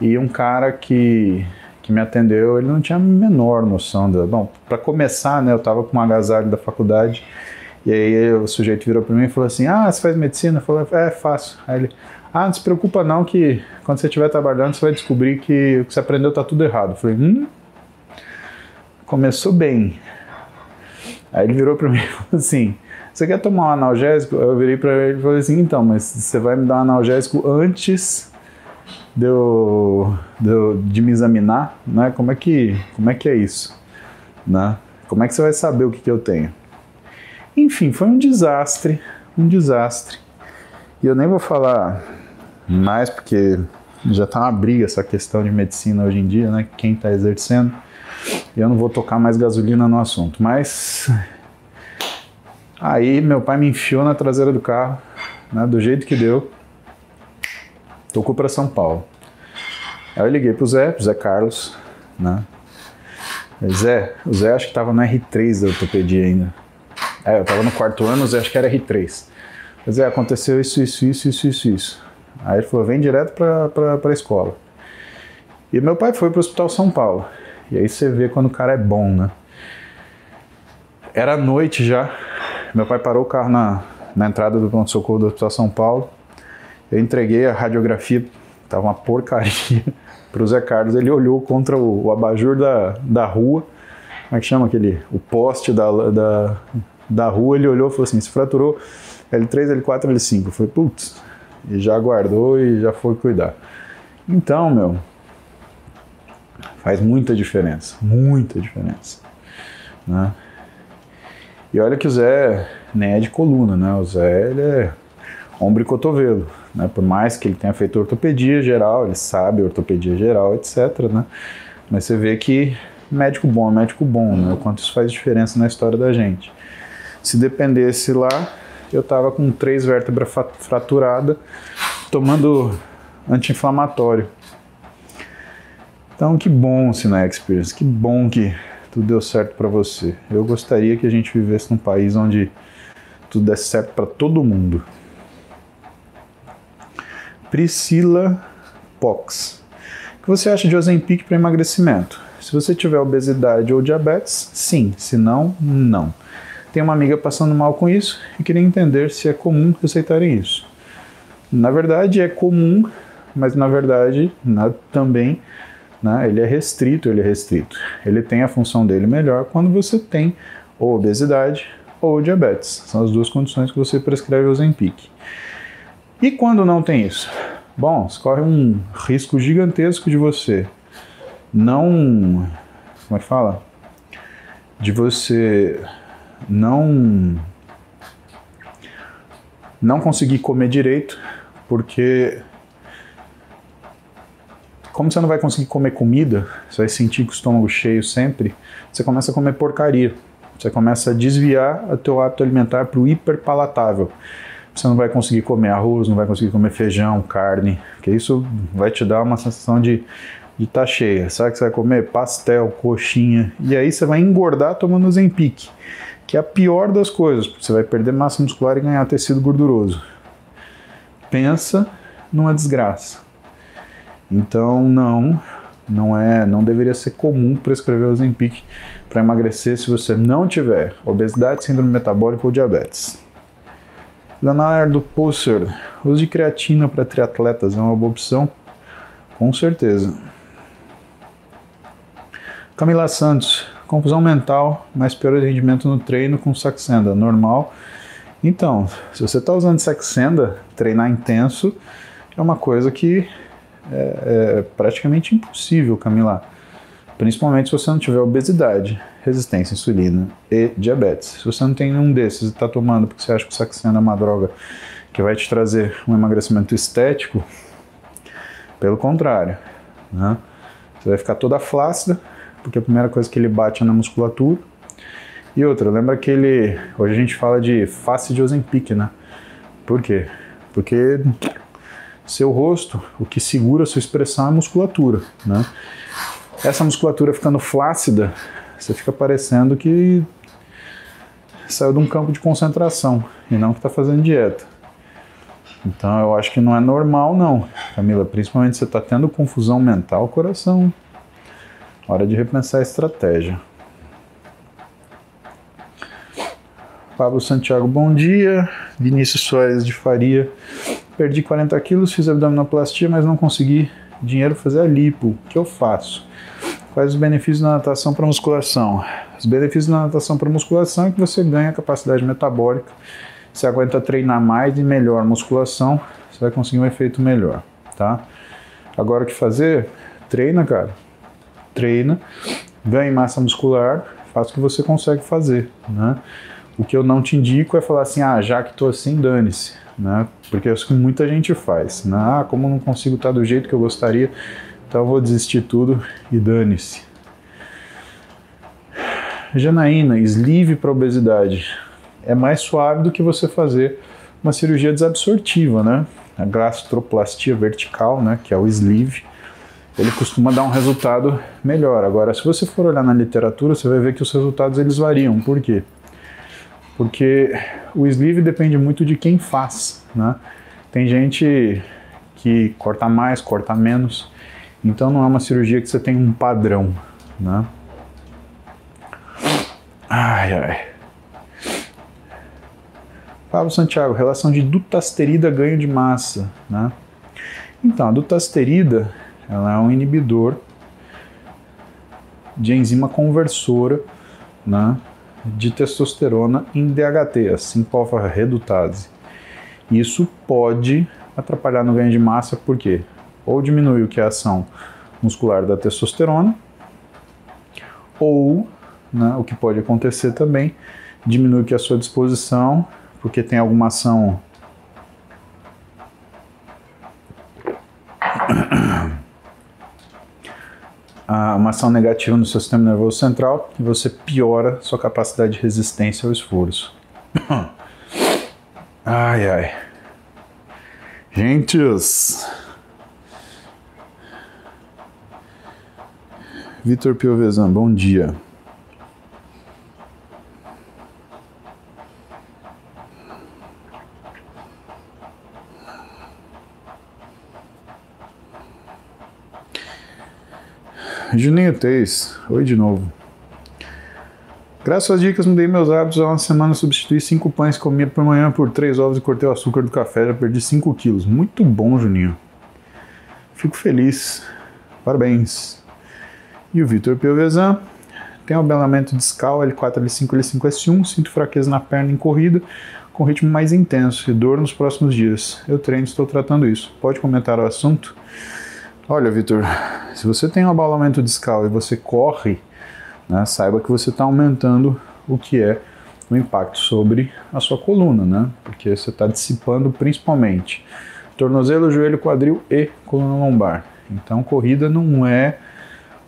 E um cara que, que me atendeu, ele não tinha a menor noção da. Bom, para começar, né, eu estava com um agasalho da faculdade. E aí o sujeito virou para mim e falou assim: Ah, você faz medicina? Eu falei: É, faço. Aí ele: Ah, não se preocupa não, que quando você estiver trabalhando você vai descobrir que o que você aprendeu está tudo errado. Eu falei: Hum. Começou bem. Aí ele virou para mim e falou assim: Você quer tomar um analgésico? Eu virei para ele e falei assim: Então, mas você vai me dar um analgésico antes de, eu, de, eu, de me examinar? Né? Como, é que, como é que é isso? Né? Como é que você vai saber o que, que eu tenho? Enfim, foi um desastre, um desastre. E eu nem vou falar mais porque já está uma briga essa questão de medicina hoje em dia, né? Quem está exercendo. Eu não vou tocar mais gasolina no assunto. Mas aí meu pai me enfiou na traseira do carro, né? Do jeito que deu. Tocou para São Paulo. Aí eu liguei pro Zé, pro Zé Carlos, né? Zé, o Zé acho que estava no R3 da ortopedia ainda. É, eu estava no quarto ano, o Zé acho que era R3. Zé, aconteceu isso, isso, isso, isso, isso, isso. Aí ele falou, vem direto para a escola. E meu pai foi para o Hospital São Paulo. E aí você vê quando o cara é bom, né? Era noite já. Meu pai parou o carro na, na entrada do pronto-socorro do Hospital São Paulo. Eu entreguei a radiografia, tava uma porcaria, para o Zé Carlos. Ele olhou contra o, o abajur da, da rua. Como é que chama aquele? O poste da, da, da rua. Ele olhou e falou assim: se fraturou L3, L4, L5. Eu falei, putz. E já guardou e já foi cuidar. Então, meu, faz muita diferença, muita diferença, né? E olha que o Zé nem é de coluna, né? O Zé, ele é ombro e cotovelo, né? Por mais que ele tenha feito ortopedia geral, ele sabe ortopedia geral, etc, né? Mas você vê que médico bom é médico bom, né? O quanto isso faz diferença na história da gente. Se dependesse lá, eu tava com três vértebras fraturadas, tomando anti-inflamatório. Então, que bom, Sina Experience, que bom que tudo deu certo para você. Eu gostaria que a gente vivesse num país onde tudo desse certo para todo mundo. Priscila Pox. O que você acha de Ozempic para emagrecimento? Se você tiver obesidade ou diabetes, sim. Se não, não. Tem uma amiga passando mal com isso e queria entender se é comum receitarem isso. Na verdade, é comum, mas na verdade também né, ele é restrito, ele é restrito. Ele tem a função dele melhor quando você tem ou obesidade ou diabetes. São as duas condições que você prescreve Ozempic. E quando não tem isso? Bom, você corre um risco gigantesco de você não. Como é que fala? De você não. Não conseguir comer direito Porque como você não vai conseguir comer comida, você vai sentir com o estômago cheio sempre, você começa a comer porcaria. Você começa a desviar o teu hábito alimentar para o hiperpalatável. Você não vai conseguir comer arroz, não vai conseguir comer feijão, carne, porque isso vai te dar uma sensação de de tá cheia. Sabe que você vai comer pastel, coxinha, e aí você vai engordar tomando Zempic, que é a pior das coisas, você vai perder massa muscular e ganhar tecido gorduroso. Pensa numa desgraça. Então não, não é, não deveria ser comum prescrever o Zempic para emagrecer se você não tiver obesidade, síndrome metabólica ou diabetes. Leonardo Posser, uso de creatina para triatletas é uma boa opção? Com certeza. Camila Santos, confusão mental, mas pior rendimento no treino com Saxenda, normal. Então, se você está usando Saxenda, treinar intenso é uma coisa que é, é praticamente impossível, Camila. Principalmente se você não tiver obesidade, resistência à insulina e diabetes. Se você não tem nenhum desses e está tomando porque você acha que o Saxenda é uma droga que vai te trazer um emagrecimento estético, pelo contrário, né? você vai ficar toda flácida, porque a primeira coisa que ele bate é na musculatura. E outra, lembra que ele. Hoje a gente fala de face de Ozempic, né? Por quê? Porque seu rosto, o que segura a sua expressão é a musculatura, né? Essa musculatura ficando flácida, você fica parecendo que saiu de um campo de concentração e não que está fazendo dieta. Então eu acho que não é normal não, Camila, principalmente você está tendo confusão mental, coração Hora de repensar a estratégia. Pablo Santiago, bom dia. Vinícius Soares de Faria. Perdi 40 quilos, fiz abdominoplastia, mas não consegui dinheiro fazer a lipo. O que eu faço? Quais os benefícios da natação para musculação? Os benefícios da natação para musculação é que você ganha capacidade metabólica, você aguenta treinar mais e melhor musculação, você vai conseguir um efeito melhor, tá? Agora o que fazer? Treina, cara treina, ganhe massa muscular, faça o que você consegue fazer, né? O que eu não te indico é falar assim, ah, já que estou assim, dane-se, né? Porque é isso que muita gente faz, né? Ah, como não consigo estar do jeito que eu gostaria, então vou desistir tudo e dane-se. Janaína, sleeve para obesidade. É mais suave do que você fazer uma cirurgia desabsortiva, né? A gastroplastia vertical, né, que é o sleeve ele costuma dar um resultado melhor. Agora, se você for olhar na literatura, você vai ver que os resultados eles variam. Por quê? Porque o sleeve depende muito de quem faz, né? Tem gente que corta mais, corta menos, então não é uma cirurgia que você tem um padrão, né? Ai, ai. Pablo Santiago, relação de dutasterida ganho de massa, né? Então, a dutasterida ela é um inibidor de enzima conversora né, de testosterona em DHT, a 5-alfa-redutase. Isso pode atrapalhar no ganho de massa, porque ou diminui o que é a ação muscular da testosterona, ou, né, o que pode acontecer também, diminui o que é a sua disposição, porque tem alguma ação uma ação negativa no seu sistema nervoso central e você piora sua capacidade de resistência ao esforço. ai ai. Gentes. Vitor Piovesan, bom dia. Juninho Teis, oi de novo. Graças às dicas, mudei meus hábitos. Há uma semana substituí cinco pães que comia por manhã por três ovos e cortei o açúcar do café. Já perdi 5 quilos. Muito bom, Juninho. Fico feliz. Parabéns. E o Vitor Piovesan tem abelamento discal L4, L5, L5, S1. Sinto fraqueza na perna em corrida, com ritmo mais intenso e dor nos próximos dias. Eu treino, estou tratando isso. Pode comentar o assunto? Olha, Vitor, se você tem um abalamento discal e você corre, né, saiba que você está aumentando o que é o impacto sobre a sua coluna, né? Porque você está dissipando principalmente tornozelo, joelho, quadril e coluna lombar. Então, corrida não é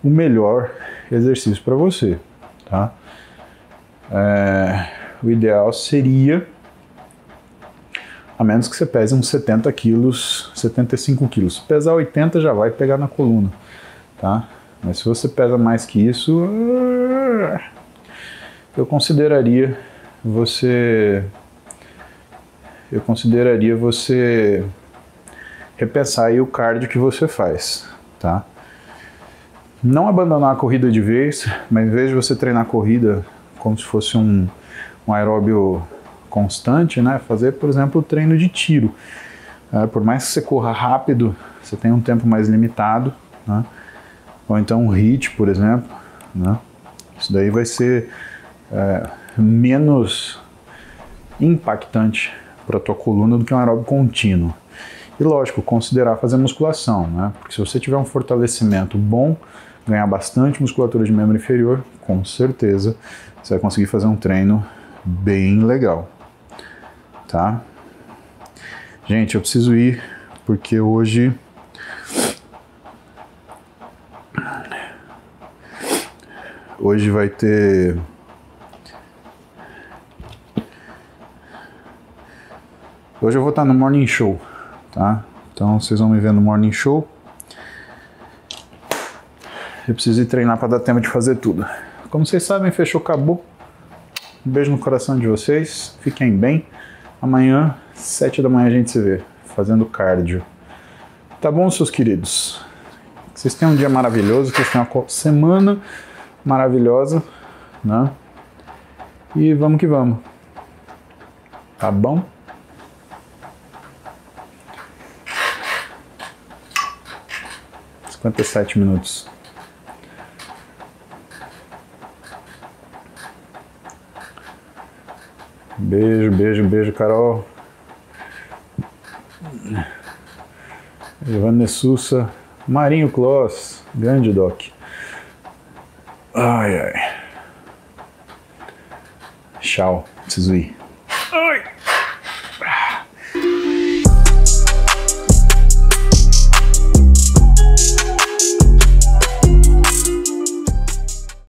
o melhor exercício para você, tá? É, o ideal seria, a menos que você pese uns 70 quilos, 75 quilos. Se pesar 80 já vai pegar na coluna, tá? Mas se você pesa mais que isso, eu consideraria você eu consideraria você repensar aí o cardio que você faz, tá? Não abandonar a corrida de vez, mas em vez de você treinar a corrida como se fosse um, um aeróbio constante, né? Fazer, por exemplo, o treino de tiro. É, por mais que você corra rápido, você tem um tempo mais limitado, né? Ou então um HIIT, por exemplo, né? Isso daí vai ser é, menos impactante para a tua coluna do que um aeróbio contínuo. E lógico, considerar fazer musculação, né? Porque se você tiver um fortalecimento bom, ganhar bastante musculatura de membro inferior, com certeza você vai conseguir fazer um treino bem legal, tá? Gente, eu preciso ir porque hoje hoje vai ter Hoje eu vou estar no Morning Show, tá? Então vocês vão me ver no Morning Show. Eu preciso ir treinar para dar tempo de fazer tudo. Como vocês sabem, fechou, acabou. Um beijo no coração de vocês. Fiquem bem. Amanhã, sete da manhã, a gente se vê fazendo cardio. Tá bom, seus queridos? Que vocês tenham um dia maravilhoso, que vocês tenham uma semana maravilhosa, né? E vamos que vamos. Tá bom? 57 minutos. Beijo, beijo, beijo, Carol. Giovanni Sussa, Marinho Kloss, grande doc. Ai, ai. Tchau, preciso ir. Ai.